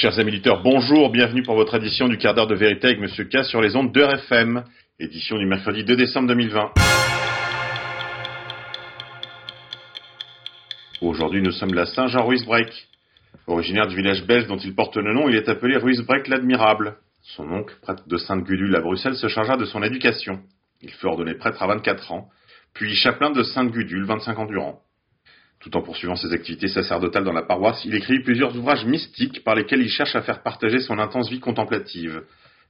Chers amis auditeurs, bonjour, bienvenue pour votre édition du quart d'heure de vérité avec Monsieur K sur les ondes d'EUR édition du mercredi 2 décembre 2020. Aujourd'hui, nous sommes la Saint-Jean-Ruisbreck. Originaire du village belge dont il porte le nom, il est appelé Ruisbreck l'Admirable. Son oncle, prêtre de Sainte-Gudule à Bruxelles, se chargea de son éducation. Il fut ordonné prêtre à 24 ans, puis chapelain de Sainte-Gudule 25 ans durant. Tout en poursuivant ses activités sacerdotales dans la paroisse, il écrit plusieurs ouvrages mystiques par lesquels il cherche à faire partager son intense vie contemplative.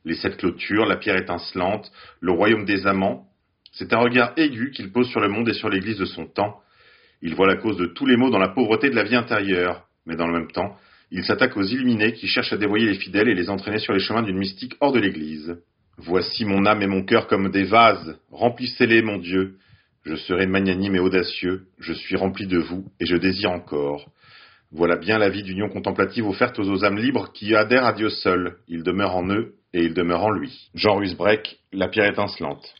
Les sept clôtures, la pierre étincelante, le royaume des amants. C'est un regard aigu qu'il pose sur le monde et sur l'Église de son temps. Il voit la cause de tous les maux dans la pauvreté de la vie intérieure, mais dans le même temps, il s'attaque aux illuminés qui cherchent à dévoyer les fidèles et les entraîner sur les chemins d'une mystique hors de l'Église. Voici mon âme et mon cœur comme des vases, remplissez-les, mon Dieu. Je serai magnanime et audacieux, je suis rempli de vous, et je désire encore. Voilà bien la vie d'union contemplative offerte aux âmes libres qui adhèrent à Dieu seul. Il demeure en eux, et il demeure en lui. Jean Ruisbreck, La pierre étincelante.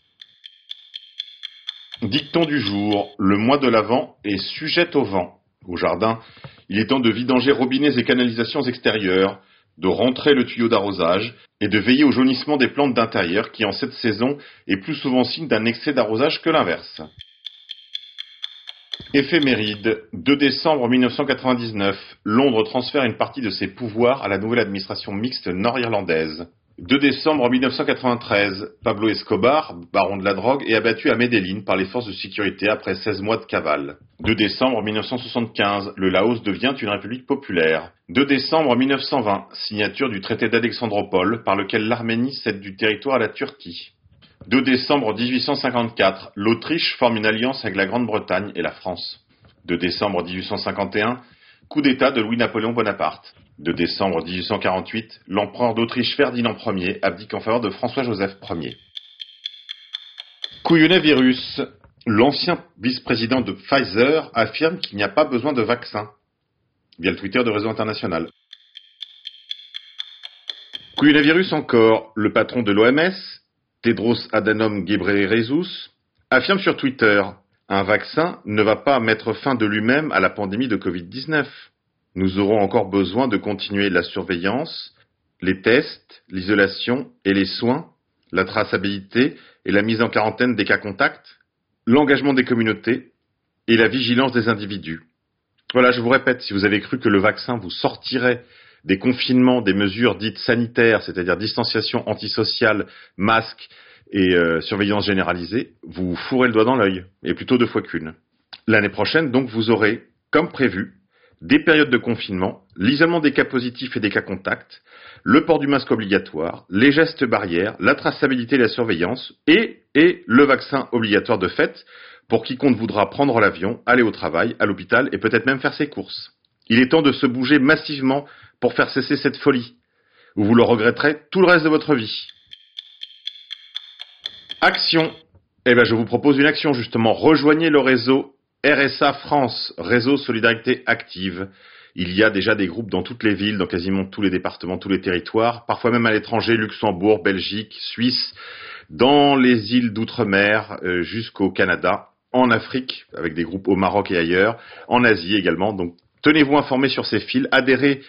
Dicton du jour, le mois de l'Avent est sujet au vent. Au jardin, il est temps de vidanger robinets et canalisations extérieures, de rentrer le tuyau d'arrosage et de veiller au jaunissement des plantes d'intérieur qui en cette saison est plus souvent signe d'un excès d'arrosage que l'inverse. Éphéméride, 2 décembre 1999, Londres transfère une partie de ses pouvoirs à la nouvelle administration mixte nord-irlandaise. 2 décembre 1993, Pablo Escobar, baron de la drogue, est abattu à Medellín par les forces de sécurité après 16 mois de cavale. 2 décembre 1975, le Laos devient une république populaire. 2 décembre 1920, signature du traité d'Alexandropole par lequel l'Arménie cède du territoire à la Turquie. 2 décembre 1854, l'Autriche forme une alliance avec la Grande-Bretagne et la France. 2 décembre 1851, coup d'État de Louis-Napoléon Bonaparte de décembre 1848, l'empereur d'Autriche Ferdinand Ier abdique en faveur de François-Joseph Ier. Couillonnet-virus. L'ancien vice-président de Pfizer affirme qu'il n'y a pas besoin de vaccin, via le Twitter de Réseau International. Couillonnet-virus encore. Le patron de l'OMS, Tedros Adhanom Ghebreyesus, affirme sur Twitter un vaccin ne va pas mettre fin de lui-même à la pandémie de Covid-19. Nous aurons encore besoin de continuer la surveillance, les tests, l'isolation et les soins, la traçabilité et la mise en quarantaine des cas contacts, l'engagement des communautés et la vigilance des individus. Voilà, je vous répète, si vous avez cru que le vaccin vous sortirait des confinements, des mesures dites sanitaires, c'est-à-dire distanciation antisociale, masque et euh, surveillance généralisée, vous fourrez le doigt dans l'œil, et plutôt deux fois qu'une. L'année prochaine, donc, vous aurez, comme prévu, des périodes de confinement, l'isolement des cas positifs et des cas contacts, le port du masque obligatoire, les gestes barrières, la traçabilité et la surveillance, et, et le vaccin obligatoire de fait pour quiconque voudra prendre l'avion, aller au travail, à l'hôpital et peut-être même faire ses courses. Il est temps de se bouger massivement pour faire cesser cette folie, ou vous le regretterez tout le reste de votre vie. Action. Eh bien, je vous propose une action justement. Rejoignez le réseau RSA France, réseau Solidarité Active. Il y a déjà des groupes dans toutes les villes, dans quasiment tous les départements, tous les territoires, parfois même à l'étranger, Luxembourg, Belgique, Suisse, dans les îles d'outre-mer euh, jusqu'au Canada, en Afrique, avec des groupes au Maroc et ailleurs, en Asie également. Donc tenez-vous informés sur ces fils, adhérez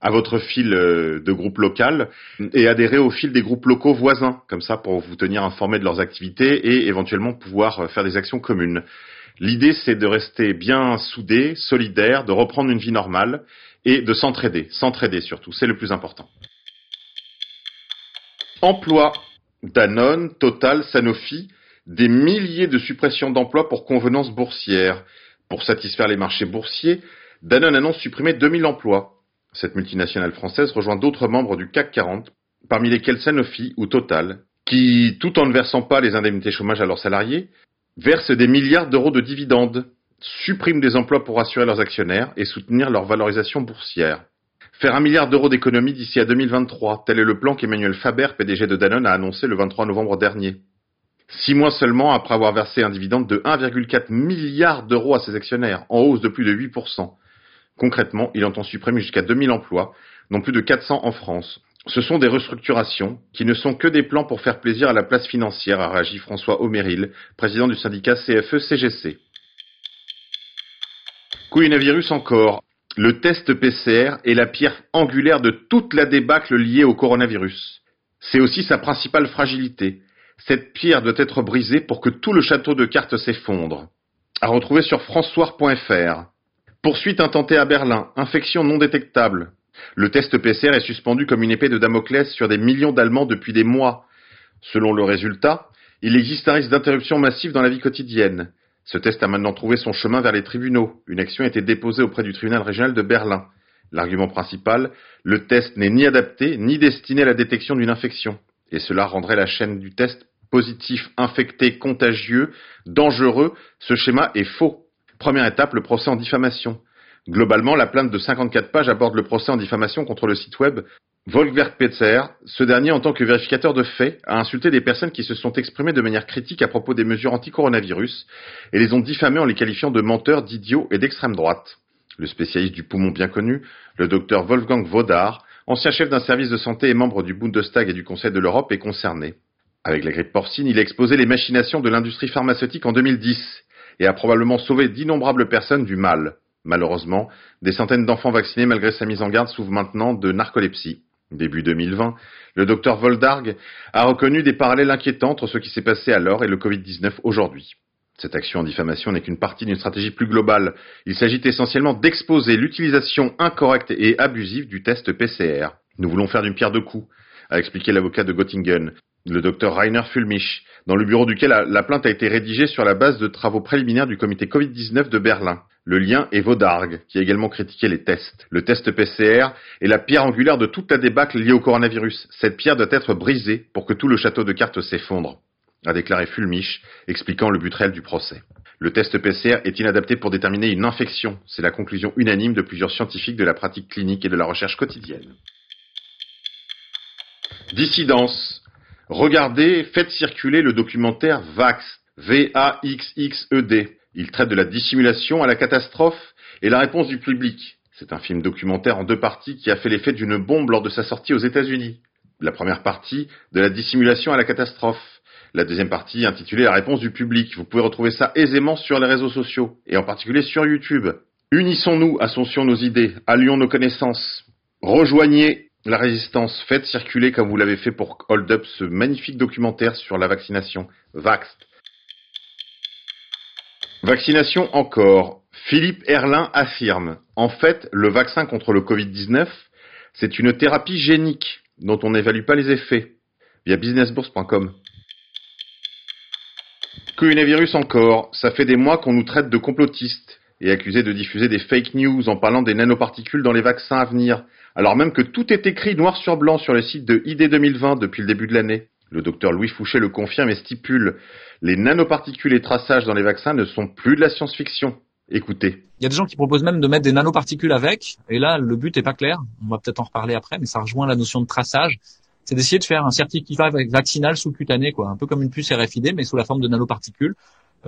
à votre fil euh, de groupe local et adhérez au fil des groupes locaux voisins, comme ça pour vous tenir informés de leurs activités et éventuellement pouvoir euh, faire des actions communes. L'idée, c'est de rester bien soudé, solidaire, de reprendre une vie normale et de s'entraider. S'entraider surtout, c'est le plus important. Emploi. Danone, Total, Sanofi, des milliers de suppressions d'emplois pour convenance boursière. Pour satisfaire les marchés boursiers, Danone annonce supprimer 2000 emplois. Cette multinationale française rejoint d'autres membres du CAC 40, parmi lesquels Sanofi ou Total, qui, tout en ne versant pas les indemnités chômage à leurs salariés, versent des milliards d'euros de dividendes, suppriment des emplois pour assurer leurs actionnaires et soutenir leur valorisation boursière. Faire un milliard d'euros d'économies d'ici à 2023, tel est le plan qu'Emmanuel Faber, PDG de Danone, a annoncé le 23 novembre dernier. Six mois seulement après avoir versé un dividende de 1,4 milliard d'euros à ses actionnaires, en hausse de plus de 8%. Concrètement, il entend supprimer jusqu'à 2000 emplois, dont plus de 400 en France, ce sont des restructurations qui ne sont que des plans pour faire plaisir à la place financière, a réagi François Omeril, président du syndicat CFE-CGC. Coronavirus encore. Le test PCR est la pierre angulaire de toute la débâcle liée au coronavirus. C'est aussi sa principale fragilité. Cette pierre doit être brisée pour que tout le château de cartes s'effondre. À retrouver sur françois.fr. Poursuite intentée à Berlin. Infection non détectable. Le test PCR est suspendu comme une épée de Damoclès sur des millions d'Allemands depuis des mois. Selon le résultat, il existe un risque d'interruption massive dans la vie quotidienne. Ce test a maintenant trouvé son chemin vers les tribunaux. Une action a été déposée auprès du tribunal régional de Berlin. L'argument principal, le test n'est ni adapté ni destiné à la détection d'une infection. Et cela rendrait la chaîne du test positif, infecté, contagieux, dangereux. Ce schéma est faux. Première étape, le procès en diffamation. Globalement, la plainte de 54 pages aborde le procès en diffamation contre le site web Volkwerkpetzer. Ce dernier, en tant que vérificateur de faits, a insulté des personnes qui se sont exprimées de manière critique à propos des mesures anti-coronavirus et les ont diffamées en les qualifiant de menteurs, d'idiots et d'extrême droite. Le spécialiste du poumon bien connu, le docteur Wolfgang Vaudard, ancien chef d'un service de santé et membre du Bundestag et du Conseil de l'Europe, est concerné. Avec la grippe porcine, il a exposé les machinations de l'industrie pharmaceutique en 2010 et a probablement sauvé d'innombrables personnes du mal. Malheureusement, des centaines d'enfants vaccinés malgré sa mise en garde souffrent maintenant de narcolepsie. Début 2020, le docteur Voldarg a reconnu des parallèles inquiétants entre ce qui s'est passé alors et le Covid-19 aujourd'hui. Cette action en diffamation n'est qu'une partie d'une stratégie plus globale. Il s'agit essentiellement d'exposer l'utilisation incorrecte et abusive du test PCR. Nous voulons faire d'une pierre deux coups, a expliqué l'avocat de Göttingen, le docteur Rainer Fulmich, dans le bureau duquel la plainte a été rédigée sur la base de travaux préliminaires du comité Covid-19 de Berlin. Le lien est Vaudargue, qui a également critiqué les tests. Le test PCR est la pierre angulaire de toute la débâcle liée au coronavirus. Cette pierre doit être brisée pour que tout le château de cartes s'effondre, a déclaré Fulmich, expliquant le but réel du procès. Le test PCR est inadapté pour déterminer une infection? C'est la conclusion unanime de plusieurs scientifiques de la pratique clinique et de la recherche quotidienne. Dissidence. Regardez, faites circuler le documentaire VAX, V-A-X-X-E-D. Il traite de la dissimulation à la catastrophe et la réponse du public. C'est un film documentaire en deux parties qui a fait l'effet d'une bombe lors de sa sortie aux États-Unis. La première partie, de la dissimulation à la catastrophe. La deuxième partie, intitulée La réponse du public. Vous pouvez retrouver ça aisément sur les réseaux sociaux, et en particulier sur YouTube. Unissons-nous, associons nos idées, allions nos connaissances. Rejoignez la résistance, faites circuler comme vous l'avez fait pour Hold Up ce magnifique documentaire sur la vaccination. Vaxed. Vaccination encore. Philippe Erlin affirme En fait, le vaccin contre le Covid-19, c'est une thérapie génique dont on n'évalue pas les effets. Via businessbourse.com. Coronavirus encore. Ça fait des mois qu'on nous traite de complotistes et accusés de diffuser des fake news en parlant des nanoparticules dans les vaccins à venir alors même que tout est écrit noir sur blanc sur le site de ID 2020 depuis le début de l'année. Le docteur Louis Fouché le confirme et stipule les nanoparticules et traçages dans les vaccins ne sont plus de la science-fiction. Écoutez. Il y a des gens qui proposent même de mettre des nanoparticules avec, et là le but est pas clair. On va peut-être en reparler après, mais ça rejoint la notion de traçage. C'est d'essayer de faire un certificat vaccinal sous-cutané, quoi, un peu comme une puce RFID, mais sous la forme de nanoparticules.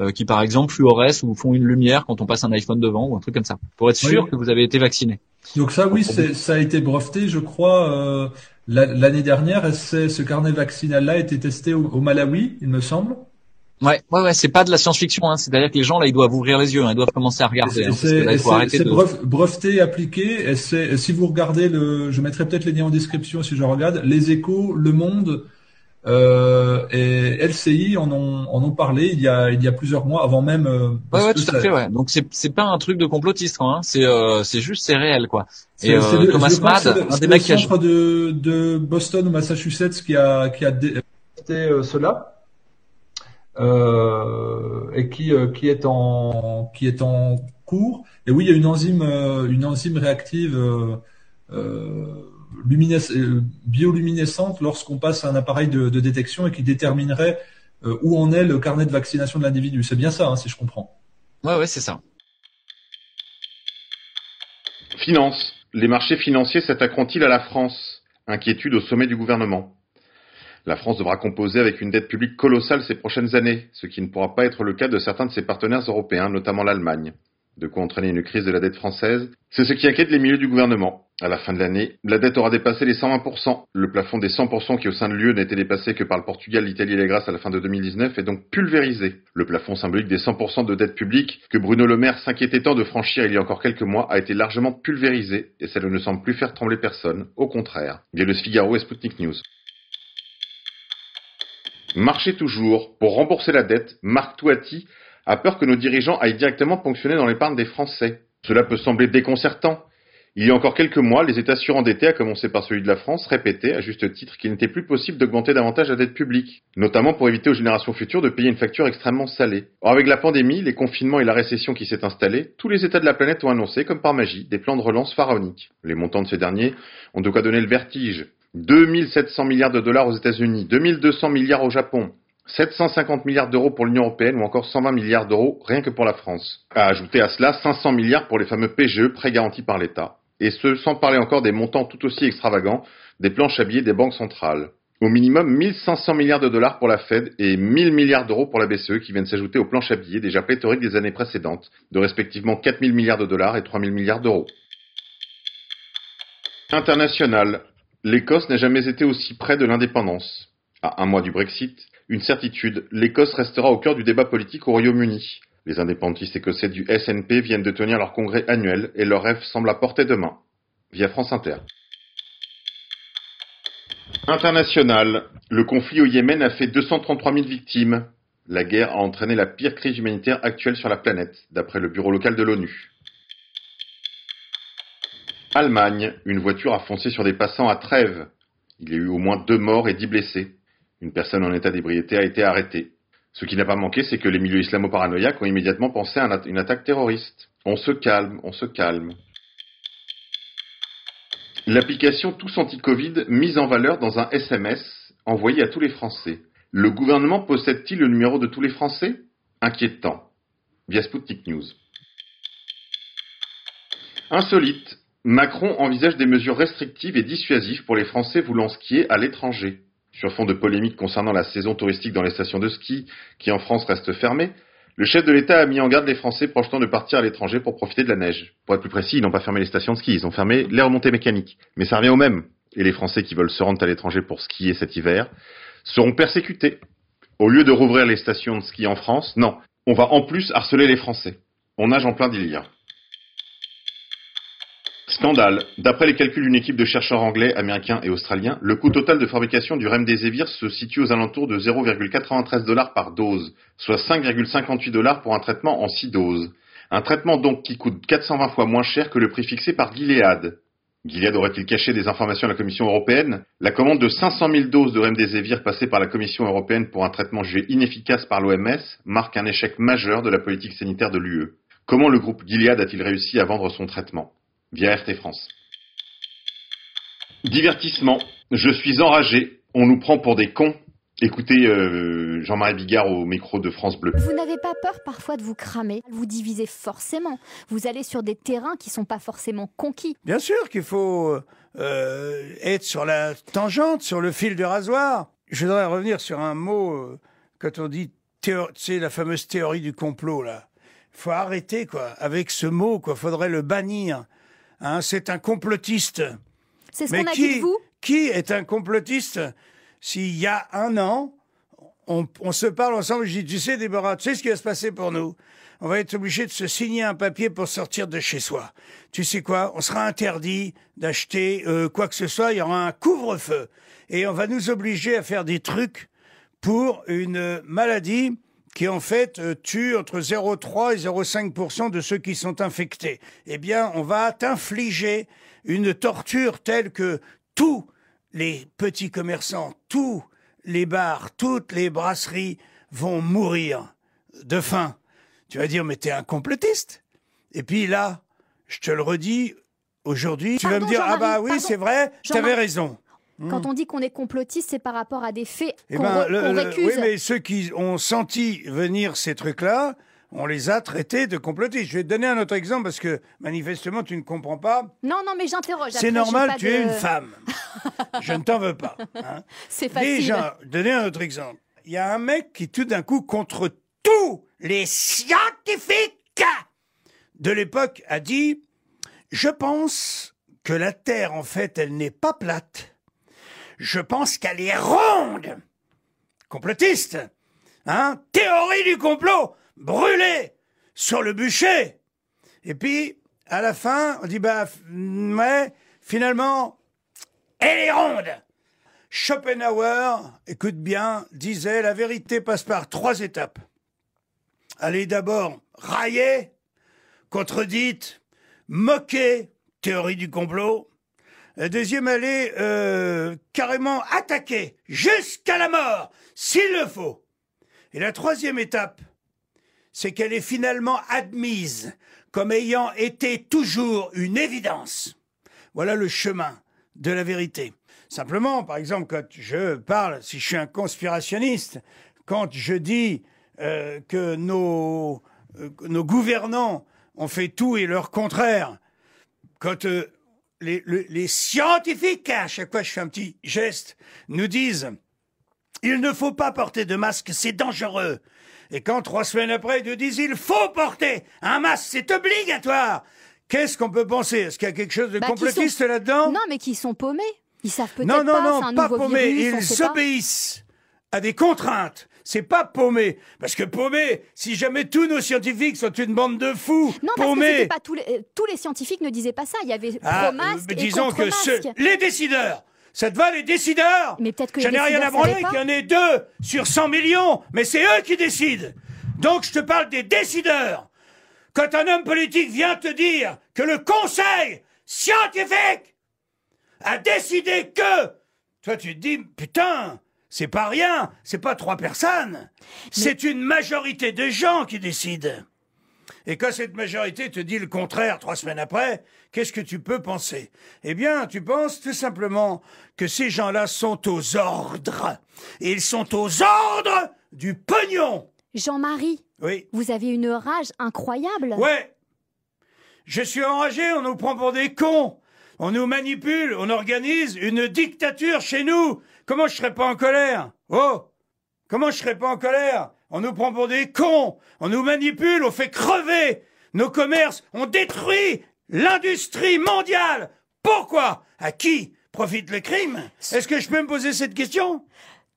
Euh, qui par exemple fluorescent ou font une lumière quand on passe un iPhone devant ou un truc comme ça, pour être sûr que vous avez été vacciné. Donc ça, oui, ça a été breveté, je crois, euh, l'année dernière. Et ce carnet vaccinal-là a été testé au, Malawi, il me semble. Ouais, ouais, ouais, c'est pas de la science-fiction, hein. c'est-à-dire que les gens là, ils doivent ouvrir les yeux, hein. ils doivent commencer à regarder. Hein, c'est breveté, appliqué. Et si vous regardez le, je mettrai peut-être les liens en description si je regarde, les Échos, Le Monde, euh, et LCI en ont, en ont parlé il y a, il y a plusieurs mois, avant même. Euh, ouais, ouais, tout à fait, ouais. Donc c'est, c'est pas un truc de complotiste, hein. C'est, euh, c'est juste, c'est réel, quoi. Et euh, le, Thomas Mad, un des mecs qui a... de, de Boston ou Massachusetts qui a, qui a euh, cela. Euh, et qui, euh, qui est en, qui est en cours. Et oui, il y a une enzyme, une enzyme réactive. Euh, euh, bioluminescente lorsqu'on passe à un appareil de, détection et qui déterminerait euh, où en est le carnet de vaccination de l'individu. C'est bien ça, hein, si je comprends. Ouais, ouais, c'est ça. Finance. Les marchés financiers s'attaqueront-ils à la France? Inquiétude au sommet du gouvernement. La France devra composer avec une dette publique colossale ces prochaines années, ce qui ne pourra pas être le cas de certains de ses partenaires européens, notamment l'Allemagne. De quoi entraîner une crise de la dette française? C'est ce qui inquiète les milieux du gouvernement. À la fin de l'année, la dette aura dépassé les 120%. Le plafond des 100% qui au sein de l'UE n'a été dépassé que par le Portugal, l'Italie et la Grèce à la fin de 2019 est donc pulvérisé. Le plafond symbolique des 100% de dette publique que Bruno Le Maire s'inquiétait tant de franchir il y a encore quelques mois a été largement pulvérisé et cela ne semble plus faire trembler personne, au contraire. Via le Figaro et Sputnik News. Marcher toujours. Pour rembourser la dette, Marc Touati a peur que nos dirigeants aillent directement ponctionner dans l'épargne des Français. Cela peut sembler déconcertant, il y a encore quelques mois, les États surendettés, à commencer par celui de la France, répétaient, à juste titre, qu'il n'était plus possible d'augmenter davantage la dette publique, notamment pour éviter aux générations futures de payer une facture extrêmement salée. Or, avec la pandémie, les confinements et la récession qui s'est installée, tous les États de la planète ont annoncé, comme par magie, des plans de relance pharaoniques. Les montants de ces derniers ont de quoi donner le vertige. 2700 milliards de dollars aux États-Unis, 2200 milliards au Japon, 750 milliards d'euros pour l'Union européenne ou encore 120 milliards d'euros rien que pour la France. À ajouter à cela 500 milliards pour les fameux PGE, prêts garantis par l'État et ce sans parler encore des montants tout aussi extravagants des planches à des banques centrales. Au minimum 1500 milliards de dollars pour la Fed et 1000 milliards d'euros pour la BCE qui viennent s'ajouter aux planches à déjà pléthoriques des années précédentes, de respectivement 4000 milliards de dollars et 3000 milliards d'euros. International. L'Écosse n'a jamais été aussi près de l'indépendance. À un mois du Brexit, une certitude, l'Écosse restera au cœur du débat politique au Royaume-Uni. Les indépendantistes écossais du SNP viennent de tenir leur congrès annuel et leur rêve semble à portée de main. Via France Inter. International. Le conflit au Yémen a fait 233 000 victimes. La guerre a entraîné la pire crise humanitaire actuelle sur la planète, d'après le bureau local de l'ONU. Allemagne. Une voiture a foncé sur des passants à Trèves. Il y a eu au moins deux morts et dix blessés. Une personne en état d'ébriété a été arrêtée. Ce qui n'a pas manqué, c'est que les milieux islamo-paranoïaques ont immédiatement pensé à une attaque terroriste. On se calme, on se calme. L'application Tous Anti-Covid mise en valeur dans un SMS envoyé à tous les Français. Le gouvernement possède-t-il le numéro de tous les Français? Inquiétant. Via Sputnik News. Insolite. Macron envisage des mesures restrictives et dissuasives pour les Français voulant skier à l'étranger. Sur fond de polémique concernant la saison touristique dans les stations de ski, qui en France restent fermées, le chef de l'État a mis en garde les Français projetant de partir à l'étranger pour profiter de la neige. Pour être plus précis, ils n'ont pas fermé les stations de ski, ils ont fermé les remontées mécaniques. Mais ça revient au même. Et les Français qui veulent se rendre à l'étranger pour skier cet hiver seront persécutés. Au lieu de rouvrir les stations de ski en France, non, on va en plus harceler les Français. On nage en plein délire. Scandale. D'après les calculs d'une équipe de chercheurs anglais, américains et australiens, le coût total de fabrication du remdesivir se situe aux alentours de 0,93 dollars par dose, soit 5,58 dollars pour un traitement en 6 doses. Un traitement donc qui coûte 420 fois moins cher que le prix fixé par Gilead. Gilead aurait-il caché des informations à la Commission européenne? La commande de 500 000 doses de remdesivir passée par la Commission européenne pour un traitement jugé inefficace par l'OMS marque un échec majeur de la politique sanitaire de l'UE. Comment le groupe Gilead a-t-il réussi à vendre son traitement? Via RT France. Divertissement. Je suis enragé. On nous prend pour des cons. Écoutez euh, Jean-Marie Bigard au micro de France Bleu. Vous n'avez pas peur parfois de vous cramer, vous divisez forcément. Vous allez sur des terrains qui sont pas forcément conquis. Bien sûr qu'il faut euh, être sur la tangente, sur le fil de rasoir. Je voudrais revenir sur un mot euh, quand on dit, c'est la fameuse théorie du complot là. Il faut arrêter quoi avec ce mot quoi. Faudrait le bannir. Hein, c'est un complotiste. C'est ce qu'on a dit de vous? Qui est un complotiste? S'il y a un an, on, se parle ensemble, je dis, tu sais Déborah, tu sais ce qui va se passer pour nous? On va être obligé de se signer un papier pour sortir de chez soi. Tu sais quoi? On sera interdit d'acheter euh, quoi que ce soit, il y aura un couvre-feu. Et on va nous obliger à faire des trucs pour une maladie qui en fait euh, tue entre 0,3 et 0,5% de ceux qui sont infectés. Eh bien, on va t'infliger une torture telle que tous les petits commerçants, tous les bars, toutes les brasseries vont mourir de faim. Tu vas dire, mais t'es un complotiste. Et puis là, je te le redis, aujourd'hui, tu vas me dire, ah bah oui, c'est vrai, t'avais raison. Quand hmm. on dit qu'on est complotiste, c'est par rapport à des faits eh qu'on ben, récuse. Oui, mais ceux qui ont senti venir ces trucs-là, on les a traités de complotistes. Je vais te donner un autre exemple parce que manifestement tu ne comprends pas. Non, non, mais j'interroge. C'est normal, tu es une femme. je ne t'en veux pas. Hein. C'est facile. Déjà, donner un autre exemple. Il y a un mec qui tout d'un coup, contre tous les scientifiques de l'époque, a dit, je pense que la Terre, en fait, elle n'est pas plate. Je pense qu'elle est ronde. Complotiste. Hein Théorie du complot. Brûlée sur le bûcher. Et puis, à la fin, on dit, bah, mais, finalement, elle est ronde. Schopenhauer, écoute bien, disait, la vérité passe par trois étapes. Elle est d'abord raillée, contredite, moquée, théorie du complot. La deuxième, elle est euh, carrément attaquée, jusqu'à la mort, s'il le faut. Et la troisième étape, c'est qu'elle est finalement admise comme ayant été toujours une évidence. Voilà le chemin de la vérité. Simplement, par exemple, quand je parle, si je suis un conspirationniste, quand je dis euh, que nos, euh, nos gouvernants ont fait tout et leur contraire, quand les, le- les scientifiques, à chaque fois je fais un petit geste, nous disent il ne faut pas porter de masque, c'est dangereux. Et quand trois semaines après, ils nous disent il faut porter un masque, c'est obligatoire. Qu'est-ce qu'on peut penser? Est-ce qu'il y a quelque chose de Bah, complotiste sont- là-dedans? Non, mais qui sont paumés. Ils savent peut-être non, non, pas, non, c'est un pas nouveau paumé. virus, on Ils pas. obéissent à des contraintes. C'est pas paumé. Parce que paumé, si jamais tous nos scientifiques sont une bande de fous, Non, parce que pas tous les, euh, tous les scientifiques ne disaient pas ça. Il y avait Ah, pro-masque euh, et disons que ceux, contre-masque. les décideurs, ça te va les décideurs Mais peut-être que J'en les ai rien à branler qu'il y en ait deux sur 100 millions, mais c'est eux qui décident. Donc je te parle des décideurs. Quand un homme politique vient te dire que le conseil scientifique a décidé que, toi tu te dis, putain, c'est pas rien, c'est pas trois personnes, c'est une majorité de gens qui décident. Et quand cette majorité te dit le contraire trois semaines après, qu'est-ce que tu peux penser? Eh bien, tu penses tout simplement que ces gens-là sont aux ordres. Et ils sont aux ordres du pognon. Jean-Marie, Oui. vous avez une rage incroyable. Ouais. Je suis enragé, on nous prend pour des cons. On nous manipule, on organise une dictature chez nous. Comment je serais pas en colère? Oh! Comment je serais pas en colère? On nous prend pour des cons, on nous manipule, on fait crever! Nos commerces, on détruit l'industrie mondiale. Pourquoi? À qui profite le crime? Est-ce que je peux me poser cette question?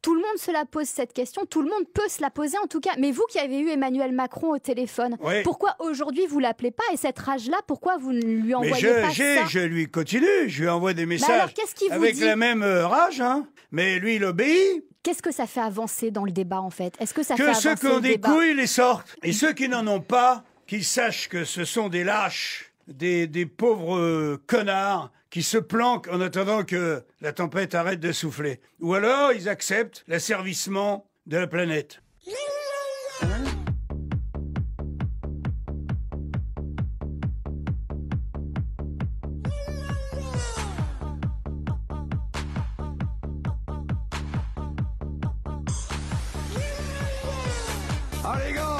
Tout le monde se la pose cette question, tout le monde peut se la poser en tout cas. Mais vous qui avez eu Emmanuel Macron au téléphone, Oui. pourquoi aujourd'hui vous l'appelez pas et cette rage-là, pourquoi vous ne lui Mais envoyez je, pas ça je lui continue, je lui envoie des messages alors, qu'est-ce qu'il vous avec dit la même euh, rage, hein. Mais lui, il obéit. Qu'est-ce que ça fait avancer dans le débat en fait? Est-ce que ça fait avancer ceux qui ont des couilles les sortent. Et ceux qui n'en ont pas, qu'ils sachent que ce sont des lâches, des, des pauvres connards qui se planquent en attendant que la tempête arrête de souffler. Ou alors ils acceptent l'asservissement de la planète. Gars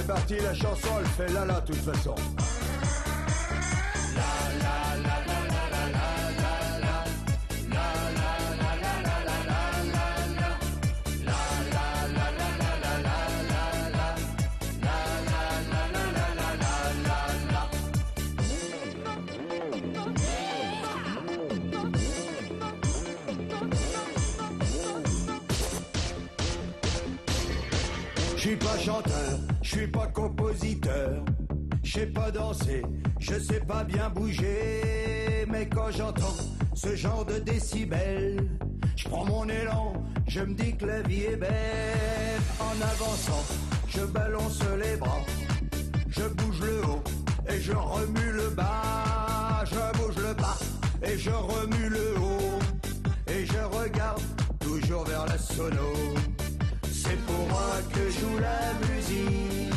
c'est parti, la chanson elle fait là de toute façon. Je suis pas chanteur, je suis pas compositeur, je sais pas danser, je sais pas bien bouger, mais quand j'entends ce genre de décibels, je prends mon élan, je me dis que la vie est belle. En avançant, je balance les bras, je bouge le haut et je remue le bas, je bouge le bas et je remue le haut et je regarde toujours vers la sono. C'est pour moi que joue la musique.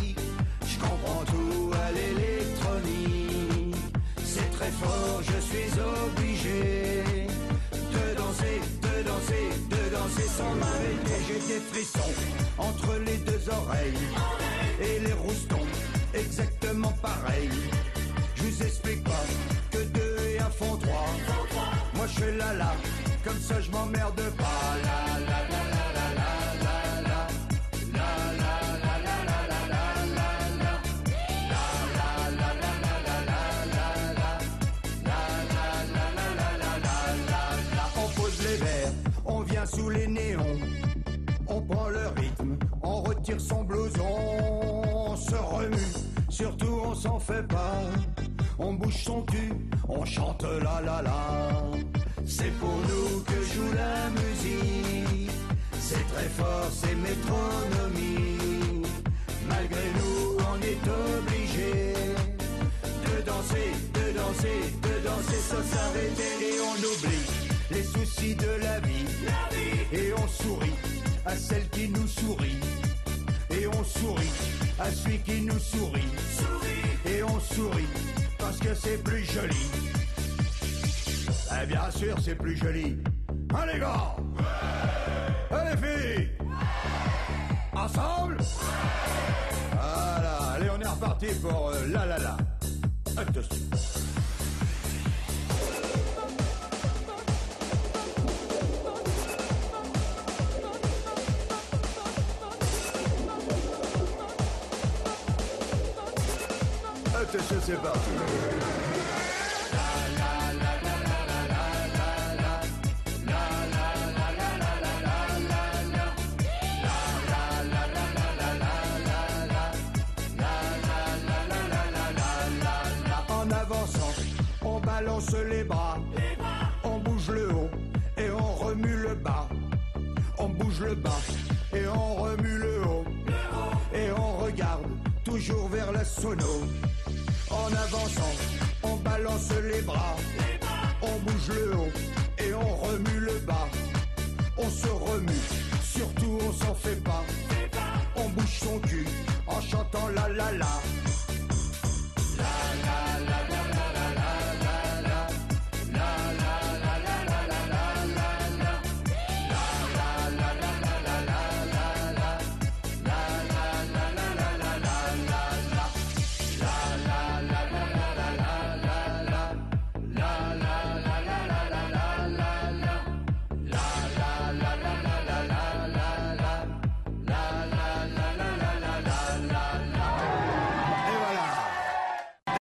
Comprends tout à l'électronique. C'est très fort, je suis obligé de danser, de danser, de danser sans m'arrêter. J'ai des frissons entre les deux oreilles et les roustons exactement pareil. Je vous explique pas que deux et un font trois. Moi je fais la la, comme ça je m'emmerde pas. La la la. Tire son blouson, on se remue, surtout on s'en fait pas. On bouge son cul, on chante la la la. C'est pour nous que joue la musique. C'est très fort, c'est métronomie. Malgré nous, on est obligé de danser, de danser, de danser sans s'arrêter et on oublie les soucis de la vie. Et on sourit à celle qui nous sourit. Et on sourit à celui qui nous sourit. Et on sourit parce que c'est plus joli. Eh bien sûr, c'est plus joli. Hein les gars Hein les filles Ensemble Voilà, allez, on est reparti pour euh, la la la. Attention. Attention, c'est parti. En la.